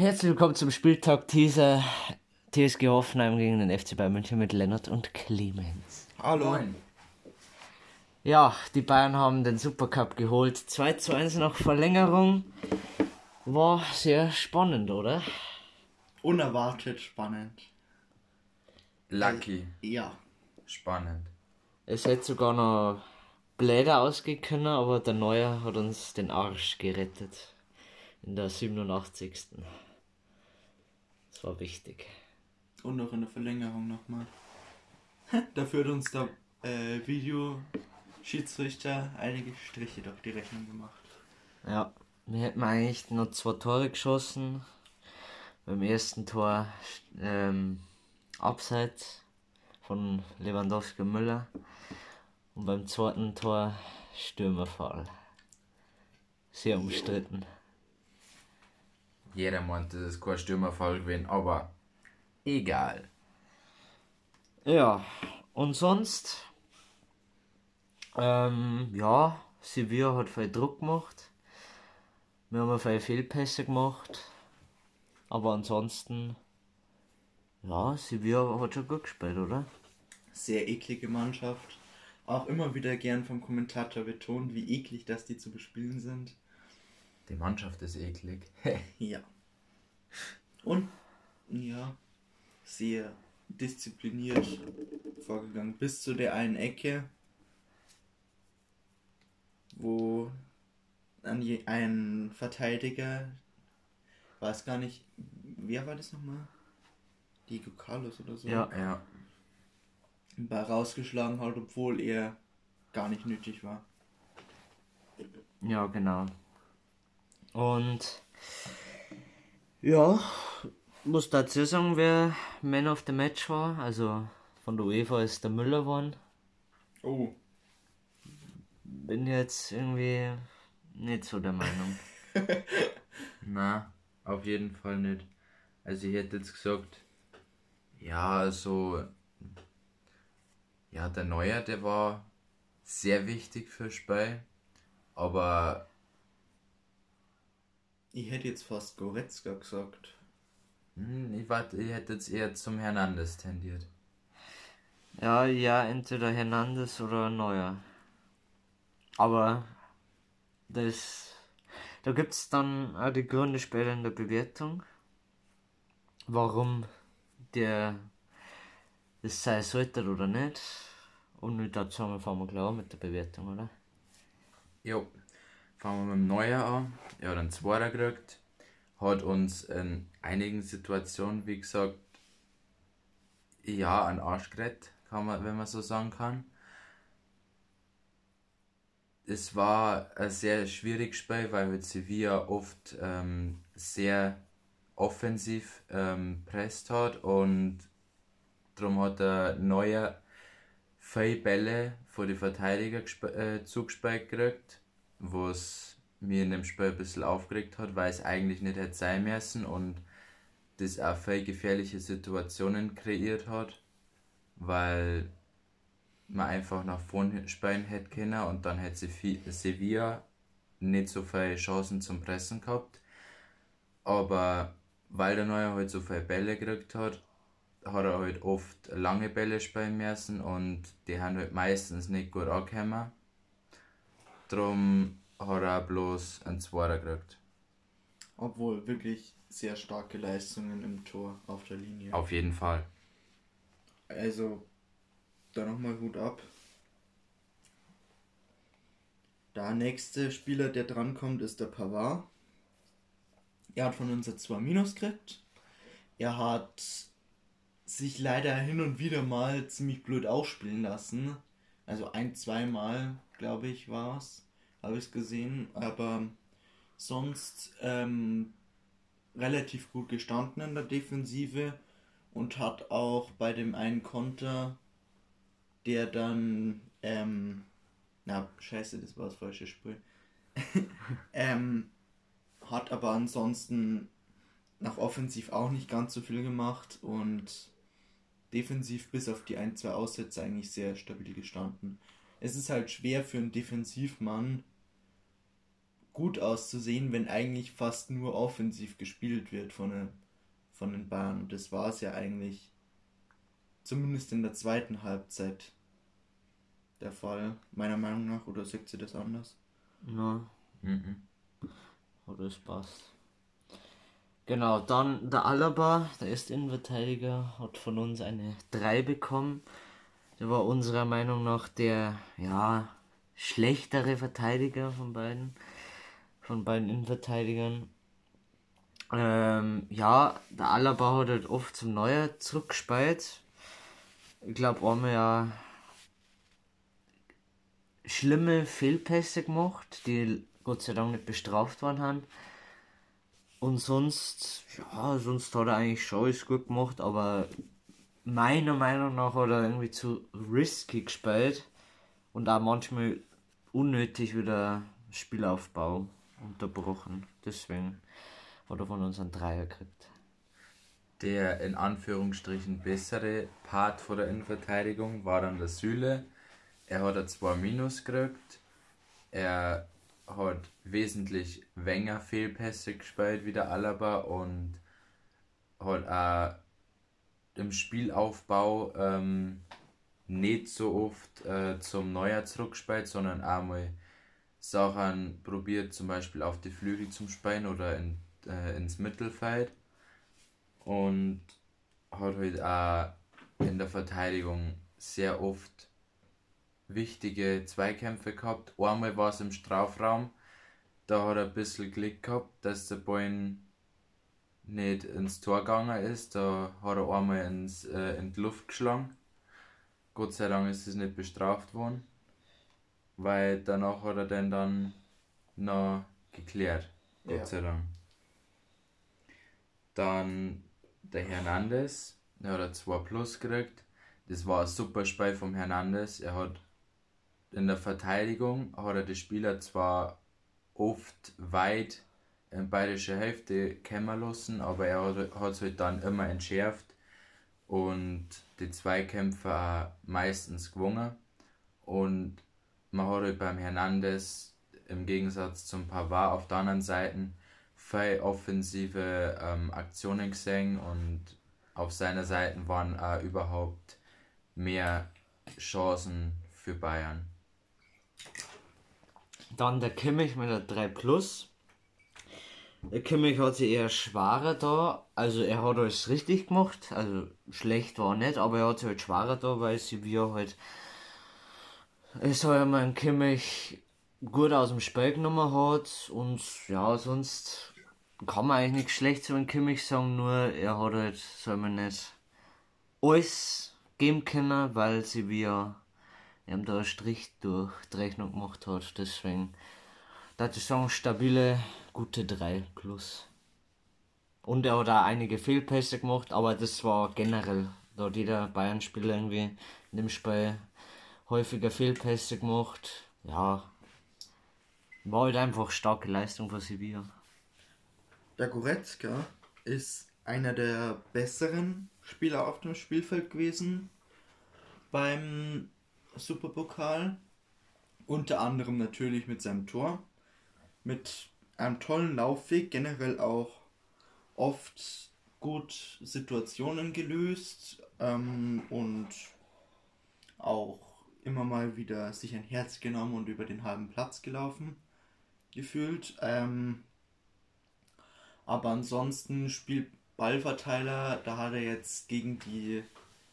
Herzlich willkommen zum Spieltag dieser TSG Hoffenheim gegen den FC Bayern München mit Lennart und Clemens. Hallo. Ja, die Bayern haben den Supercup geholt. 2 zu 1 nach Verlängerung. War sehr spannend, oder? Unerwartet spannend. Lucky. Ja. Spannend. Es hätte sogar noch bläder ausgehen können, aber der Neuer hat uns den Arsch gerettet. In der 87. Das war wichtig. Und noch in der Verlängerung nochmal. Da führt uns der äh, Videoschiedsrichter einige Striche durch die Rechnung gemacht. Ja, wir hätten eigentlich nur zwei Tore geschossen. Beim ersten Tor ähm, Abseits von Lewandowski und Müller. Und beim zweiten Tor Stürmerfall. Sehr umstritten. Jeder meinte, das ist kein Stürmerfall gewesen, aber egal. Ja, und sonst, ähm, ja, Sevilla hat viel Druck gemacht. Wir haben viele Fehlpässe gemacht. Aber ansonsten, ja, Sevilla hat schon gut gespielt, oder? Sehr eklige Mannschaft. Auch immer wieder gern vom Kommentator betont, wie eklig das die zu bespielen sind. Die Mannschaft ist eklig. Ja. Und ja, sehr diszipliniert vorgegangen. Bis zu der einen Ecke, wo ein Verteidiger, weiß gar nicht, wer war das nochmal? Diego Carlos oder so. Ja. ja. Ball rausgeschlagen hat, obwohl er gar nicht nötig war. Ja, genau. Und ja, muss dazu sagen, wer Man of the Match war. Also von der UEFA ist der Müller geworden. Oh, Bin jetzt irgendwie nicht so der Meinung. Na, auf jeden Fall nicht. Also ich hätte jetzt gesagt, ja, also ja, der Neuer, der war sehr wichtig fürs Spiel, aber ich hätte jetzt fast Goretzka gesagt. hm, ich, warte, ich hätte jetzt eher zum Hernandez tendiert. Ja, ja, entweder Hernandez oder Neuer. Aber das, da gibt es dann auch die Gründe später in der Bewertung, warum der das sein sollte oder nicht. Und mit dazu haben wir fangen wir klar mit der Bewertung, oder? Jo, fangen wir mit dem Neuer an. Er hat einen Zweiter gekriegt. Hat uns in einigen Situationen, wie gesagt, ja, einen Arsch gerettet, kann man, wenn man so sagen kann. Es war ein sehr schwieriges Spiel, weil halt Sevilla oft ähm, sehr offensiv ähm, presst hat und darum hat der Neuer viele Bälle vor die Verteidiger äh, zugespielt gekriegt, was mir in dem Spiel ein bisschen aufgeregt hat, weil es eigentlich nicht hätte sein müssen und das auch viele gefährliche Situationen kreiert hat, weil man einfach nach vorne spielen hätte können und dann hätte Sevi- Sevilla nicht so viele Chancen zum Pressen gehabt. Aber weil der Neue halt so viele Bälle gekriegt hat, hat er halt oft lange Bälle spielen müssen und die haben halt meistens nicht gut angekommen. Darum hat er bloß einen Zweiter gekriegt. Obwohl wirklich sehr starke Leistungen im Tor auf der Linie. Auf jeden Fall. Also, da nochmal Hut ab. Der nächste Spieler, der drankommt, ist der Pavard. Er hat von uns jetzt zwei Minus gekriegt. Er hat sich leider hin und wieder mal ziemlich blöd ausspielen lassen. Also ein, zweimal, glaube ich, war es. Habe ich es gesehen. Aber sonst ähm, relativ gut gestanden in der Defensive und hat auch bei dem einen Konter, der dann, ähm, na, scheiße, das war das falsche Spiel, ähm, hat aber ansonsten nach offensiv auch nicht ganz so viel gemacht und defensiv bis auf die ein, zwei Aussätze eigentlich sehr stabil gestanden. Es ist halt schwer für einen Defensivmann gut auszusehen, wenn eigentlich fast nur offensiv gespielt wird von den, von den Bayern. Und das war es ja eigentlich zumindest in der zweiten Halbzeit der Fall, meiner Meinung nach. Oder sagt sie das anders? Ja, Mhm. oder es passt. Genau, dann der Alaba, der erste Innenverteidiger, hat von uns eine 3 bekommen. Der war unserer Meinung nach der, ja, schlechtere Verteidiger von beiden, von beiden Innenverteidigern. Ähm, ja, der Alaba hat halt oft zum Neuer zurückgespielt. Ich glaube, einmal ja schlimme Fehlpässe gemacht, die Gott sei Dank nicht bestraft worden haben. Und sonst, ja, sonst hat er eigentlich schon alles gut gemacht, aber meiner Meinung nach hat er irgendwie zu risky gespielt und auch manchmal unnötig wieder Spielaufbau unterbrochen. Deswegen er von uns einen Dreier gekriegt. Der in Anführungsstrichen bessere Part von der Innenverteidigung war dann der Süle. Er hat ein 2 Minus gekriegt. Er hat wesentlich weniger Fehlpässe gespielt wie der Alaba und hat auch im Spielaufbau ähm, nicht so oft äh, zum Neuer zurückgespielt, sondern auch mal Sachen probiert, zum Beispiel auf die Flügel zum Spielen oder in, äh, ins Mittelfeld und hat halt auch in der Verteidigung sehr oft wichtige Zweikämpfe gehabt. Einmal war es im Strafraum, da hat er ein bisschen Glück gehabt, dass der Ball nicht ins Tor gegangen ist. Da hat er einmal ins, äh, in die Luft geschlagen. Gott sei Dank ist es nicht bestraft worden, weil danach hat er den dann noch geklärt. Gott Ja. sei Dank. Dann der Hernandez, der hat ein 2 Plus gekriegt. Das war ein super Spiel vom Hernandez. Er hat in der Verteidigung hat er die Spieler zwar oft weit bayerische Hälfte kämmer lassen, aber er hat es halt dann immer entschärft und die Zweikämpfe auch meistens gewonnen. Und man hat halt beim Hernandez im Gegensatz zum Pavard auf der anderen Seite viel offensive ähm, Aktionen gesehen und auf seiner Seite waren auch überhaupt mehr Chancen für Bayern. Dann der Kimmich mit der 3 Plus. Der Kimmich hat sich eher schwerer da. Also er hat alles richtig gemacht. Also schlecht war nicht, aber er hat sich halt schwerer da, weil Sevilla halt. Es soll ja mein Kimmich gut aus dem Spiel genommen hat. Und ja, sonst kann man eigentlich nichts schlecht zu dem Kimmich sagen, nur er hat halt, soll man nicht alles geben können, weil Sevilla ihm da einen Strich durch die Rechnung gemacht hat. Deswegen, da ich sagen, stabile, gute 3 plus. Und er hat auch einige Fehlpässe gemacht, aber das war generell, da hat jeder Bayern-Spieler irgendwie in dem Spiel häufiger Fehlpässe gemacht. Ja, war halt einfach starke Leistung von Sevilla. Der Goretzka ist einer der besseren Spieler auf dem Spielfeld gewesen beim Superpokal. Unter anderem natürlich mit seinem Tor. Mit einem tollen Laufweg, generell auch oft gut Situationen gelöst ähm, und auch immer mal wieder sich ein Herz genommen und über den halben Platz gelaufen gefühlt. Ähm, aber ansonsten spielt Ballverteiler, da hat er jetzt gegen die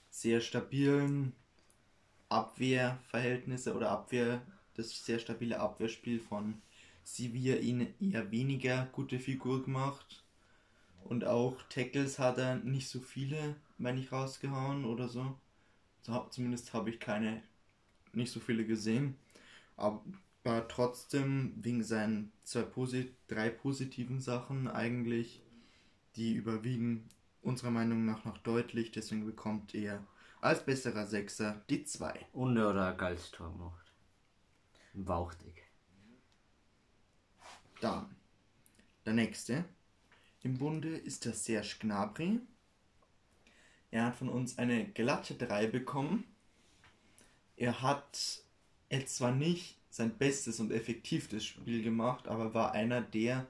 sehr stabilen Abwehrverhältnisse oder Abwehr, das sehr stabile Abwehrspiel von Sevilla ihn eher weniger gute Figur gemacht. Und auch Tackles hat er nicht so viele, meine ich, rausgehauen oder so. zumindest habe ich keine, nicht so viele gesehen. Aber trotzdem wegen seinen zwei drei positiven Sachen eigentlich, die überwiegen unserer Meinung nach noch deutlich. Deswegen bekommt er als besserer Sechser die 2. Und er hat ein geiles Tor gemacht. Bauchdick. Dann der nächste im Bunde ist der Serge Gnabry. Er hat von uns eine glatte 3 bekommen. Er hat zwar nicht sein bestes und effektivstes Spiel gemacht, aber war einer der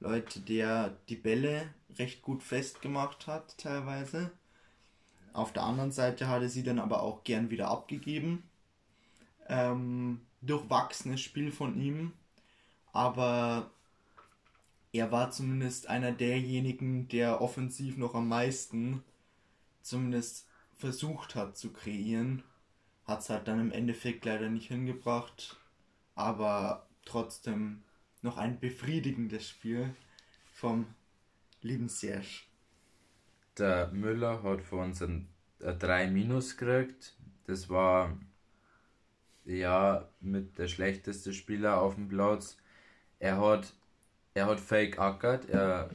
Leute, der die Bälle recht gut festgemacht hat, teilweise. Auf der anderen Seite hatte sie dann aber auch gern wieder abgegeben. Ähm, durchwachsenes Spiel von ihm, aber er war zumindest einer derjenigen, der offensiv noch am meisten zumindest versucht hat zu kreieren. Hat es halt dann im Endeffekt leider nicht hingebracht, aber trotzdem noch ein befriedigendes Spiel vom lieben Serge. Der Müller hat von uns ein, ein 3 Minus gekriegt. Das war ja mit der schlechteste Spieler auf dem Platz. Er hat er hat fake ackert, er,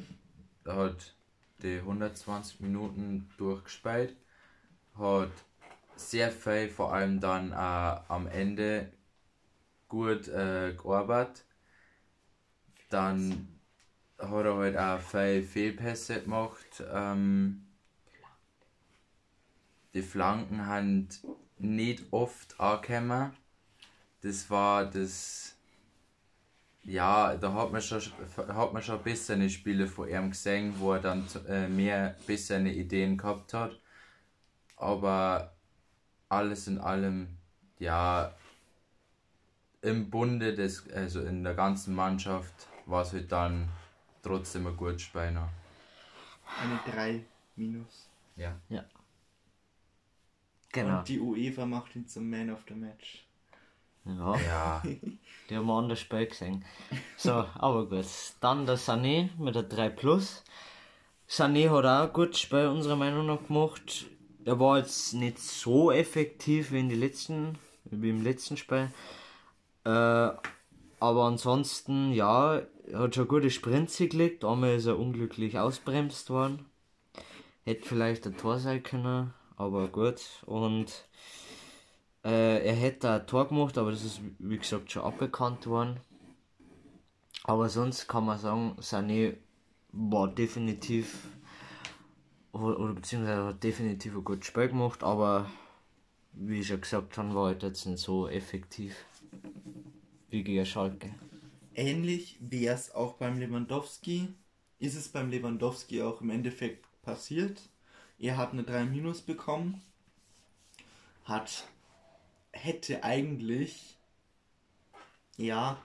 er hat die 120 Minuten durchgespielt, hat sehr viel, vor allem dann äh, am Ende gut äh, gearbeitet. Dann hat er halt auch viele Fehlpässe gemacht. Ähm, die Flanken haben nicht oft angekommen. Das war das. Ja, da hat man schon, hat man schon bessere Spiele von ihm gesehen, wo er dann äh, mehr bessere Ideen gehabt hat. Aber alles in allem, ja, im Bunde, des, also in der ganzen Mannschaft, war es halt dann trotzdem ein gutes Spiel. noch. Eine 3 minus. Ja. Ja. Genau. Und die UEFA macht ihn zum Man of the Match. Ja, Ja, die haben wir anders Spiel gesehen. So, aber gut. Dann der Sané mit der 3 Plus. Sané hat auch ein gutes Spiel unserer Meinung nach gemacht. Er war jetzt nicht so effektiv wie in die letzten, wie im letzten Spiel. Äh, aber ansonsten, ja, er hat schon gute Sprints gelegt. Einmal ist er unglücklich ausbremst worden. Hätte vielleicht ein Tor sein können, aber gut. Und äh, er hätte ein Tor gemacht, aber das ist wie gesagt schon abbekannt worden. Aber sonst kann man sagen, Sané war definitiv oder, oder beziehungsweise hat definitiv ein gutes Spiel gemacht, aber wie ich schon gesagt habe, war halt jetzt nicht so effektiv wie gegen Schalke. Ähnlich wäre es auch beim Lewandowski. Ist es beim Lewandowski auch im Endeffekt passiert. Er hat eine 3 minus bekommen. Hat, hätte eigentlich, ja,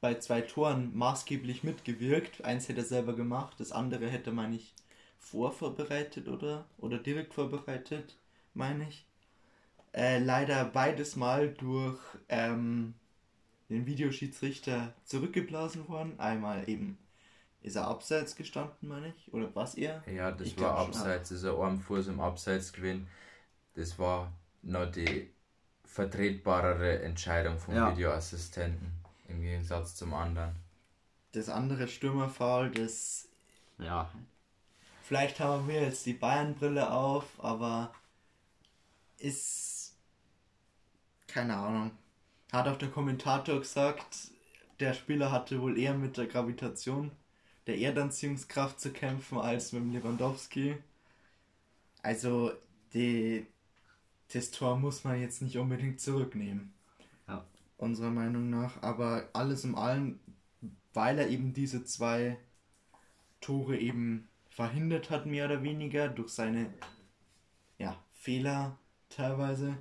bei zwei Toren maßgeblich mitgewirkt. Eins hätte er selber gemacht, das andere hätte, meine ich, vorvorbereitet oder, oder direkt vorbereitet, meine ich. Äh, leider beides Mal durch ähm, den Videoschiedsrichter zurückgeblasen worden. Einmal eben ist er abseits gestanden, meine ich, oder was er? ja das Ich war abseits, ist ein Armfuß im Abseits gewesen. Das war noch die vertretbarere Entscheidung vom Ja. Videoassistenten im Gegensatz zum anderen. Das andere Stürmerfoul, das Ja, Vielleicht haben wir jetzt die Bayern-Brille auf, aber ist. Keine Ahnung. Hat auch der Kommentator gesagt, der Spieler hatte wohl eher mit der Gravitation der Erdanziehungskraft zu kämpfen als mit dem Lewandowski. Also, die, das Tor muss man jetzt nicht unbedingt zurücknehmen. Ja. Unserer Meinung nach. Aber alles in allem, weil er eben diese zwei Tore eben verhindert hat, mehr oder weniger, durch seine ja, Fehler teilweise,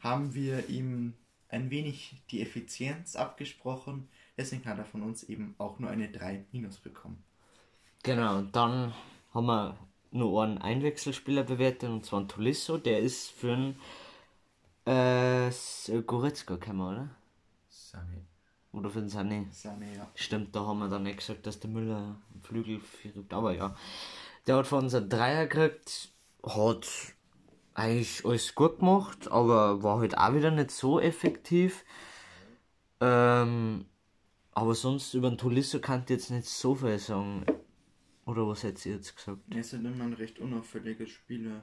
haben wir ihm ein wenig die Effizienz abgesprochen. Deswegen hat er von uns eben auch nur eine 3 minus bekommen. Genau, und dann haben wir nur einen Einwechselspieler bewertet, und zwar einen Tolisso, der ist für einen äh, Goretzka gekommen, oder? Sami. Oder für den Sané. Sane, ja. Stimmt, da haben wir dann nicht gesagt, dass der Müller im Flügel führt, aber ja. Der hat von uns einen Dreier gekriegt, hat eigentlich alles gut gemacht, aber war halt auch wieder nicht so effektiv. Ähm, aber sonst über den Tolisso kann ich jetzt nicht so viel sagen. Oder was hättet ihr jetzt gesagt? Er ist halt immer ein recht unauffälliger Spieler.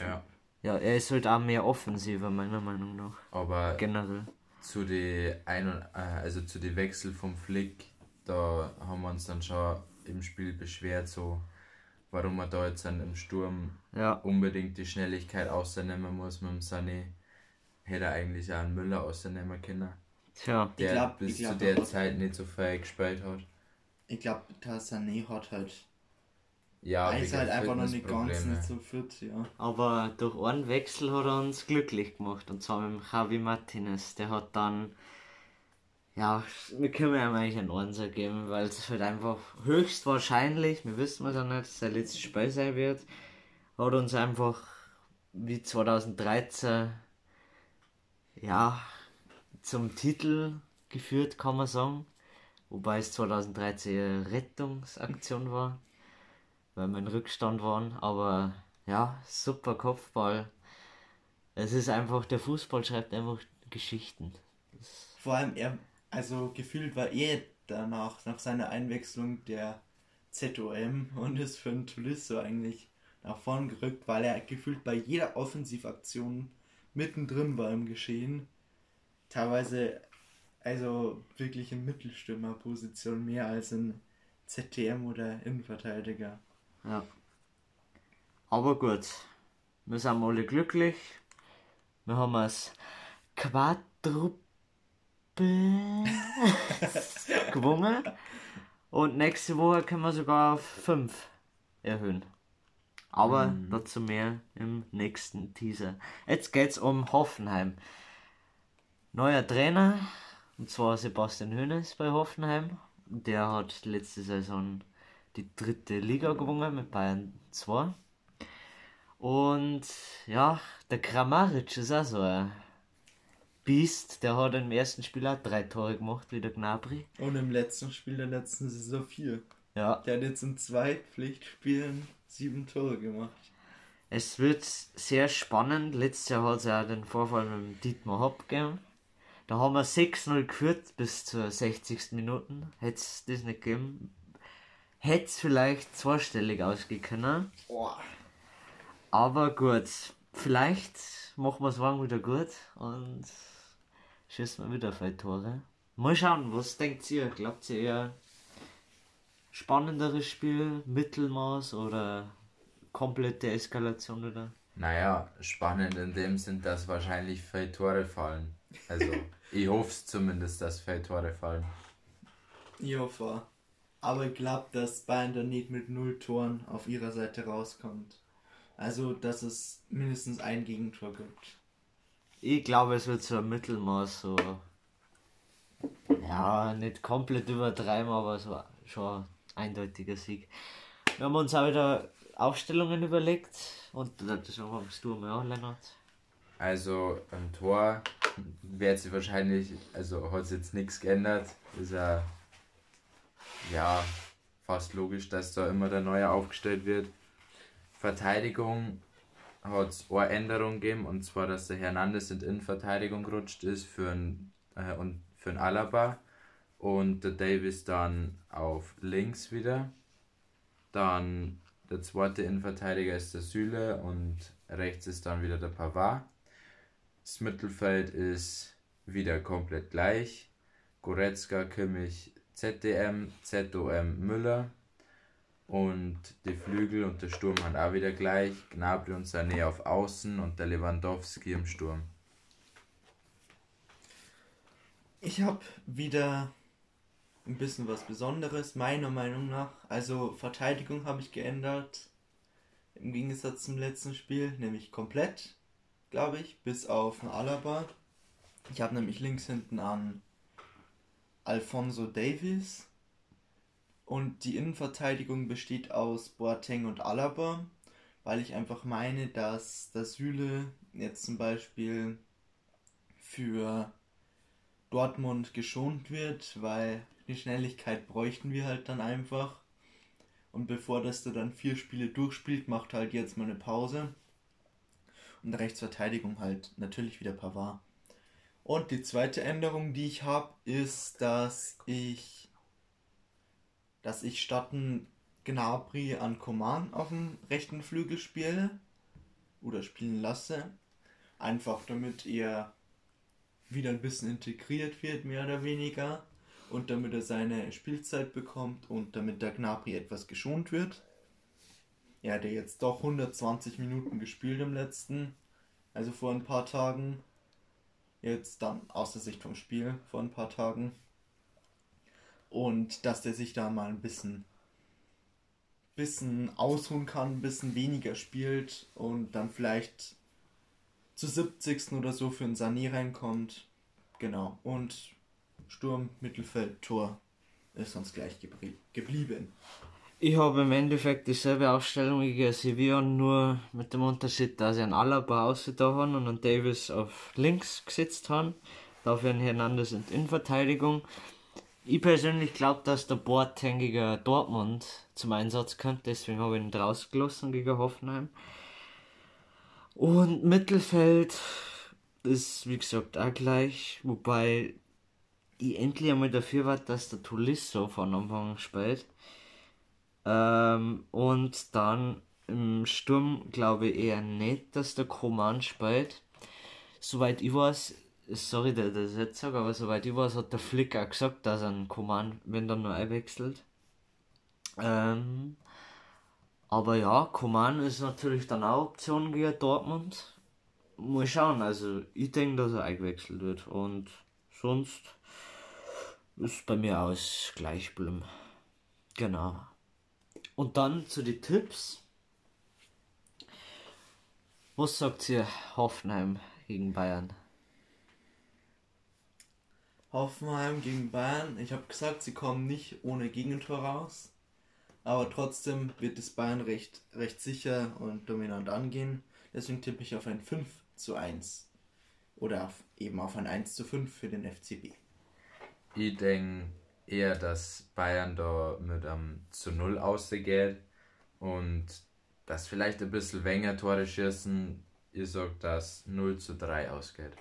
Ja. Ja, er ist halt auch mehr offensiver, meiner Meinung nach. Aber Generell. zu die ein und, äh, also zu die Wechsel vom Flick, da haben wir uns dann schon im Spiel beschwert, so warum man da jetzt dann im Sturm Ja, unbedingt die Schnelligkeit ausnehmen muss mit dem Sané. hätte er eigentlich auch einen Müller ausnehmen können. Tja. Der Ich glaub- bis ich glaub, zu der Zeit nicht so viel gespielt hat. Ich glaube, der Sané hat halt. Ja, er ist halt einfach noch nicht ganz nicht so fit, ja. Aber durch einen Wechsel hat er uns glücklich gemacht. Und zwar mit dem Javi Martinez. Der hat dann. Ja, wir können ihm eigentlich einen Einser geben, weil es halt einfach höchstwahrscheinlich, wir wissen es ja nicht, sein letztes Spiel sein wird, hat uns einfach wie 2013 ja zum Titel geführt, kann man sagen. Wobei es 2013 eine Rettungsaktion war, weil wir in Rückstand waren. Aber ja, super Kopfball. Es ist einfach, der Fußball schreibt einfach Geschichten. Vor allem, er, also gefühlt war er danach, nach seiner Einwechslung der ZOM und ist für einen Tolisso eigentlich nach vorn gerückt, weil er gefühlt bei jeder Offensivaktion mittendrin war im Geschehen. Teilweise, also wirklich in Mittelstürmerposition mehr als in ZTM oder Innenverteidiger. Ja. Aber gut, wir sind alle glücklich. Wir haben es Quadruple gewonnen. Und nächste Woche können wir sogar auf 5 erhöhen. Aber dazu mehr im nächsten Teaser. Jetzt geht's um Hoffenheim. Neuer Trainer, und zwar Sebastian Hoeneß bei Hoffenheim. Der hat letzte Saison die dritte Liga gewonnen mit Bayern 2. Und ja, der Kramaric ist auch so ein Biest. Der hat im ersten Spiel auch drei Tore gemacht, wie der Gnabry. Und im letzten Spiel der letzten Saison vier. Ja, Der hat jetzt in zwei Pflichtspielen sieben Tore gemacht. es wird sehr spannend. Letztes Jahr hat es ja auch den Vorfall mit dem Dietmar Hopp gegeben. Da haben wir 6-0 geführt bis zur 60. Minute. Hätte es das nicht gegeben, hätte es vielleicht zweistellig ausgehen können. Boah. Aber gut, vielleicht machen wir es morgen wieder gut und schießen wir wieder viele Tore. Mal schauen, was denkt ihr? Glaubt ihr eher spannenderes Spiel, Mittelmaß oder komplette Eskalation wieder? Naja, spannend in dem Sinn, dass wahrscheinlich viele Tore fallen. Also, ich hoffe es zumindest, dass viele Tore fallen. Ich hoffe. Aber ich glaube, dass Bayern dann nicht mit null Toren auf ihrer Seite rauskommt. Also, dass es mindestens ein Gegentor gibt. Ich glaube, es wird so ein Mittelmaß, so. Ja, nicht komplett übertreiben, aber so schon ein eindeutiger Sieg. Wir haben uns auch wieder Aufstellungen überlegt und das machst du mal auch, Lennart. Also, beim Tor wird sich wahrscheinlich, also hat sich jetzt nichts geändert. Ist ja, ja fast logisch, dass da immer der Neue aufgestellt wird. Verteidigung hat es eine Änderung gegeben, und zwar, dass der Hernandez in Innenverteidigung gerutscht ist für ein, äh, und für ein Alaba und der Davis dann auf links wieder. Dann der zweite Innenverteidiger ist der Süle und rechts ist dann wieder der Pavard. Das Mittelfeld ist wieder komplett gleich. Goretzka, Kimmich, ZDM, ZOM, Müller. Und die Flügel und der Sturm haben auch wieder gleich. Gnabry und Sané auf Außen und der Lewandowski im Sturm. Ich habe wieder ein bisschen was Besonderes, meiner Meinung nach. Also, Verteidigung habe ich geändert. Im Gegensatz zum letzten Spiel, nämlich komplett, glaube ich, bis auf Alaba. Ich habe nämlich links hinten an Alfonso Davies. Und die Innenverteidigung besteht aus Boateng und Alaba, weil ich einfach meine, dass der Süle jetzt zum Beispiel für Dortmund geschont wird, weil die Schnelligkeit bräuchten wir halt dann einfach. Und bevor das der dann vier Spiele durchspielt, macht halt jetzt mal eine Pause. Und Rechtsverteidigung halt natürlich wieder Pavard. Und die zweite Änderung, die ich habe, ist, dass ich dass ich statt ein Gnabry an Coman auf dem rechten Flügel spiele oder spielen lasse. Einfach damit er wieder ein bisschen integriert wird, mehr oder weniger. Und damit er seine Spielzeit bekommt und damit der Gnabry etwas geschont wird. Ja jetzt doch 120 Minuten gespielt im letzten, also vor ein paar Tagen. Jetzt dann aus der Sicht vom Spiel vor ein paar Tagen. Und dass der sich da mal ein bisschen, bisschen ausruhen kann, ein bisschen weniger spielt und dann vielleicht zu 70. oder so für ein Sané reinkommt. Genau. Und Sturm, Mittelfeld, Tor ist uns gleich geblie geblieben. Ich habe im Endeffekt dieselbe Aufstellung wie Sevilla, nur mit dem Unterschied, dass ich einen Alaba außen da haben und einen Davis auf links gesetzt haben. Dafür einen Hernandez in Innenverteidigung. Ich persönlich glaube, dass der Boateng gegen Dortmund zum Einsatz kommt, deswegen habe ich ihn draußen gelassen gegen Hoffenheim. Und Mittelfeld ist, wie gesagt, auch gleich, wobei ich endlich einmal dafür war, dass der Tulisso von Anfang an spielt. Ähm, und dann im Sturm glaube ich eher nicht, dass der Koman spielt. Soweit ich weiß, sorry, dass ich das jetzt sage, aber soweit ich weiß, hat der Flick auch gesagt, dass er einen Koman, wenn dann nur einwechselt. Ähm, aber ja, Koman ist natürlich dann auch Option gegen Dortmund. Mal schauen, also ich denke, dass er eingewechselt wird und sonst ist bei mir aus gleich bleiben. Genau. Und dann zu den Tipps. Was sagt ihr Hoffenheim gegen Bayern? Hoffenheim gegen Bayern. Ich habe gesagt, sie kommen nicht ohne Gegentor raus. Aber trotzdem wird es Bayern recht, recht sicher und dominant angehen. Deswegen tippe ich auf ein 5 zu 1. Oder auf, eben auf ein 1 zu 5 für den FCB. Ich denke eher, dass Bayern da mit einem zu 0 ausgeht und dass vielleicht ein bisschen weniger Tore schießen. Ihr sagt, dass 0 zu 3 ausgeht.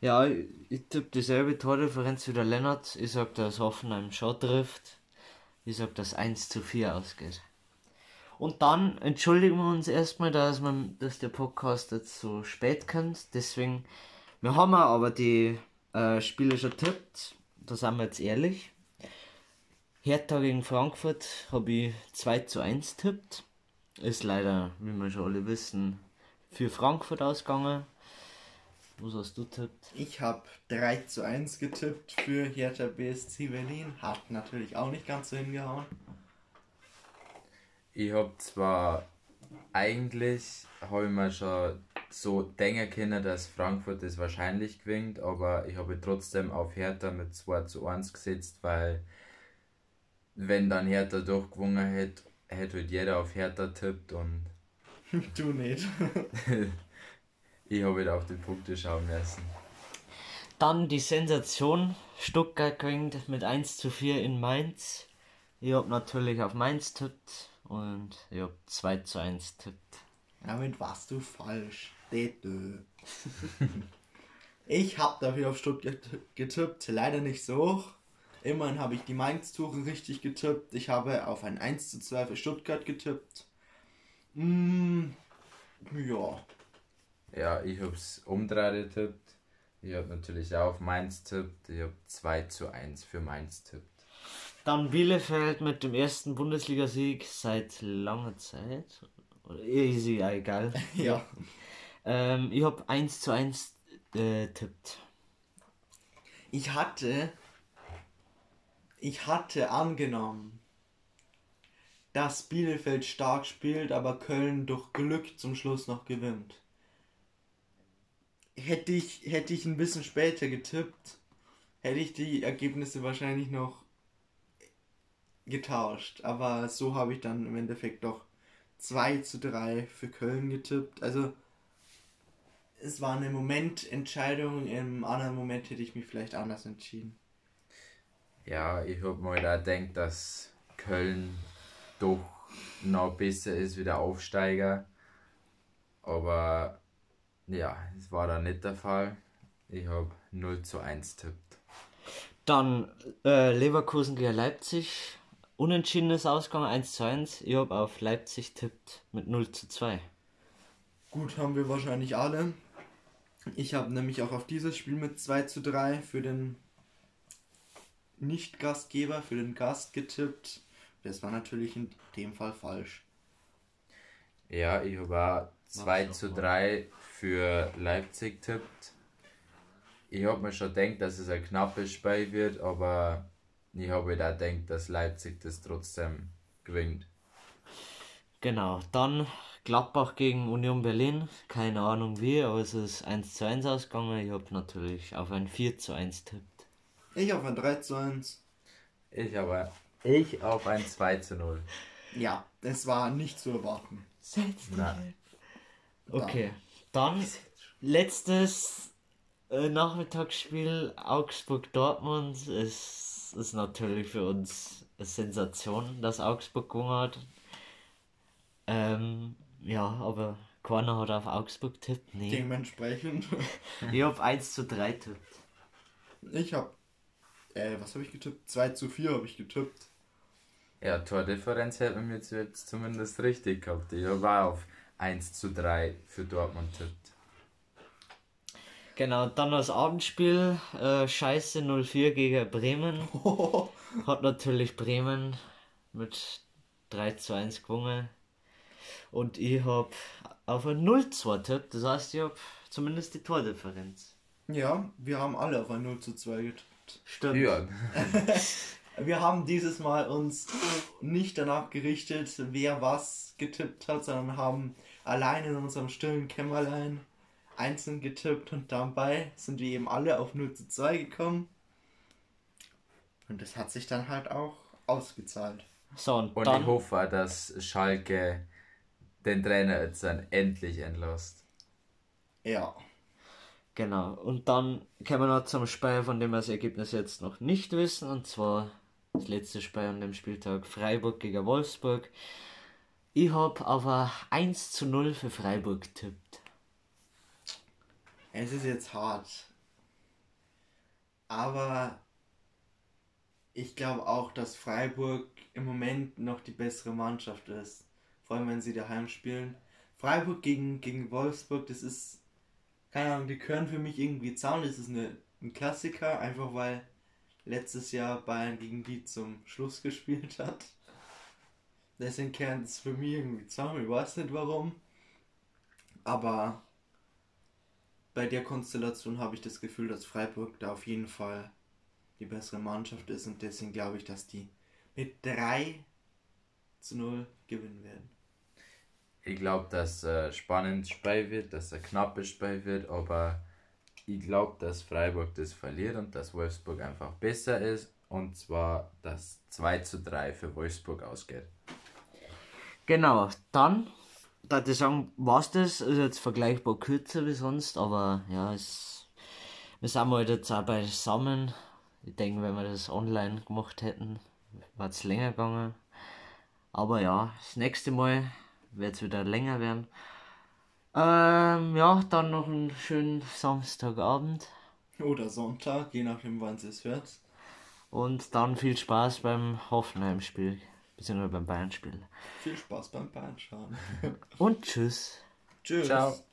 Ja, ich tippe dieselbe Tordifferenz wie der Lennart. Ich sag, dass Hoffenheim schon trifft. Ich sag, dass 1 zu 4 ausgeht. Und dann entschuldigen wir uns erstmal, dass, man, dass der Podcast jetzt so spät kommt. Deswegen, wir haben aber die äh, Spiele schon tippt. Da sind wir jetzt ehrlich. Hertha gegen Frankfurt habe ich 2 zu 1 tippt. Ist leider, wie wir schon alle wissen, für Frankfurt ausgegangen. Was hast du tippt? Ich habe 3 zu 1 getippt für Hertha BSC Berlin. Hat natürlich auch nicht ganz so hingehauen. Ich habe zwar eigentlich, habe ich mir schon so denken können, dass Frankfurt das wahrscheinlich gewinnt, aber ich habe trotzdem auf Hertha mit 2 zu 1 gesetzt, weil wenn dann Hertha durchgewonnen hätte, hätte halt jeder auf Hertha tippt und du nicht. ich habe halt auf die Punkte schauen müssen. Dann die Sensation. Stuttgart gewinnt mit 1 zu 4 in Mainz. Ich habe natürlich auf Mainz tippt und ich habe 2 zu 1 tippt. Damit warst du falsch. Ich habe dafür auf Stuttgart getippt, leider nicht so hoch. Immerhin habe ich die Mainz-Tore richtig getippt. Ich habe auf ein 1 zu 2 für Stuttgart getippt. Mm, ja. Ja, ich habe es umdreht getippt. Ich habe natürlich auch auf Mainz tippt. Ich habe 2 zu 1 für Mainz tippt. Dann Bielefeld mit dem ersten Bundesligasieg seit langer Zeit. Ist ja egal. ja. Ähm, ich habe 1 zu 1 äh, tippt. Ich hatte. Ich hatte angenommen, dass Bielefeld stark spielt, aber Köln durch Glück zum Schluss noch gewinnt. Hätte ich, hätte ich ein bisschen später getippt, hätte ich die Ergebnisse wahrscheinlich noch getauscht. Aber so habe ich dann im Endeffekt doch 2 zu 3 für Köln getippt. Also es war eine Momententscheidung, im anderen Moment hätte ich mich vielleicht anders entschieden. Ja, ich habe mal da gedacht, dass Köln doch noch besser ist wie der Aufsteiger. Aber ja, es war da nicht der Fall. Ich habe 0 zu 1 tippt. Dann äh, Leverkusen gegen Leipzig. Unentschiedenes Ausgang 1 zu 1. Ich habe auf Leipzig tippt mit 0 zu 2. Gut, haben wir wahrscheinlich alle. Ich habe nämlich auch auf dieses Spiel mit 2 zu 3 für den Nicht-Gastgeber, für den Gast getippt. Das war natürlich in dem Fall falsch. Ja, ich habe 2 zu 3 für Leipzig tippt. ich habe mir schon gedacht, dass es ein knappes Spiel wird, aber ich habe auch gedacht, dass Leipzig das trotzdem gewinnt. Genau, dann Gladbach gegen Union Berlin. Keine Ahnung wie, aber es ist 1 zu 1 ausgegangen. Ich habe natürlich auf ein 4 zu 1 tippt. Ich auf ein 3 zu 1. Ich aber, ich auf ein 2 zu 0. Ja, es war nicht zu erwarten. Nein. Okay, dann letztes äh, Nachmittagsspiel Augsburg-Dortmund. Es ist natürlich für uns eine Sensation, dass Augsburg gewonnen hat. Ähm, ja, aber keiner hat auf Augsburg tippt. Nee. Dementsprechend. Ich hab 1 zu 3 tippt. Ich hab. Äh, was habe ich getippt? 2 zu 4 habe ich getippt. Ja, Tordifferenz hätten wir jetzt, jetzt zumindest richtig gehabt. Ich war auf 1 zu 3 für Dortmund tippt. Genau, dann das Abendspiel. Äh, Scheiße 04 gegen Bremen. Hat natürlich Bremen mit 3 zu 1 gewonnen. Und ich hab auf ein 0 2 tippt. Das heißt, ich hab zumindest die Tordifferenz. Ja, wir haben alle auf ein 0 zu 2 getippt. Stimmt. Ja, Wir haben dieses Mal uns nicht danach gerichtet, wer was getippt hat, sondern haben allein in unserem stillen Kämmerlein einzeln getippt und dabei sind wir eben alle auf 0 zu 2 gekommen. Und das hat sich dann halt auch ausgezahlt. So, und, und dann. ich hoffe, dass Schalke den Trainer jetzt dann endlich entlässt. Ja. Genau. Und dann kommen wir noch zum Spiel, von dem wir das Ergebnis jetzt noch nicht wissen. Und zwar das letzte Spiel an dem Spieltag Freiburg gegen Wolfsburg. Ich habe auf ein 1 zu 0 für Freiburg getippt. Es ist jetzt hart. Aber ich glaube auch, dass Freiburg im Moment noch die bessere Mannschaft ist. Vor allem, wenn sie daheim spielen. Freiburg gegen, gegen Wolfsburg, das ist, keine Ahnung, die gehören für mich irgendwie zusammen. Das ist eine, ein Klassiker, einfach weil letztes Jahr Bayern gegen die zum Schluss gespielt hat. Deswegen kehren es für mich irgendwie zusammen. Ich weiß nicht warum. Aber bei der Konstellation habe ich das Gefühl, dass Freiburg da auf jeden Fall die bessere Mannschaft ist und deswegen glaube ich, dass die mit 3 zu 0 gewinnen werden. Ich glaube, dass ein spannendes Spiel wird, dass ein knappes Spiel wird, aber ich glaube, dass Freiburg das verliert und dass Wolfsburg einfach besser ist und zwar, dass 2 zu 3 für Wolfsburg ausgeht. Genau, dann, da ich sagen, war's das. Ist jetzt vergleichbar kürzer wie sonst, aber ja, es, wir sind halt jetzt auch beisammen. Ich denke, wenn wir das online gemacht hätten, wäre es länger gegangen. Aber ja, das nächste Mal wird es wieder länger werden. Ähm, ja, dann noch einen schönen Samstagabend Oder Sonntag, je nachdem, wann es hört. und dann viel Spaß beim Hoffenheim-Spiel, beziehungsweise beim Bayern-Spiel. Viel Spaß beim Bahnschauen. Und tschüss. Tschüss. Ciao.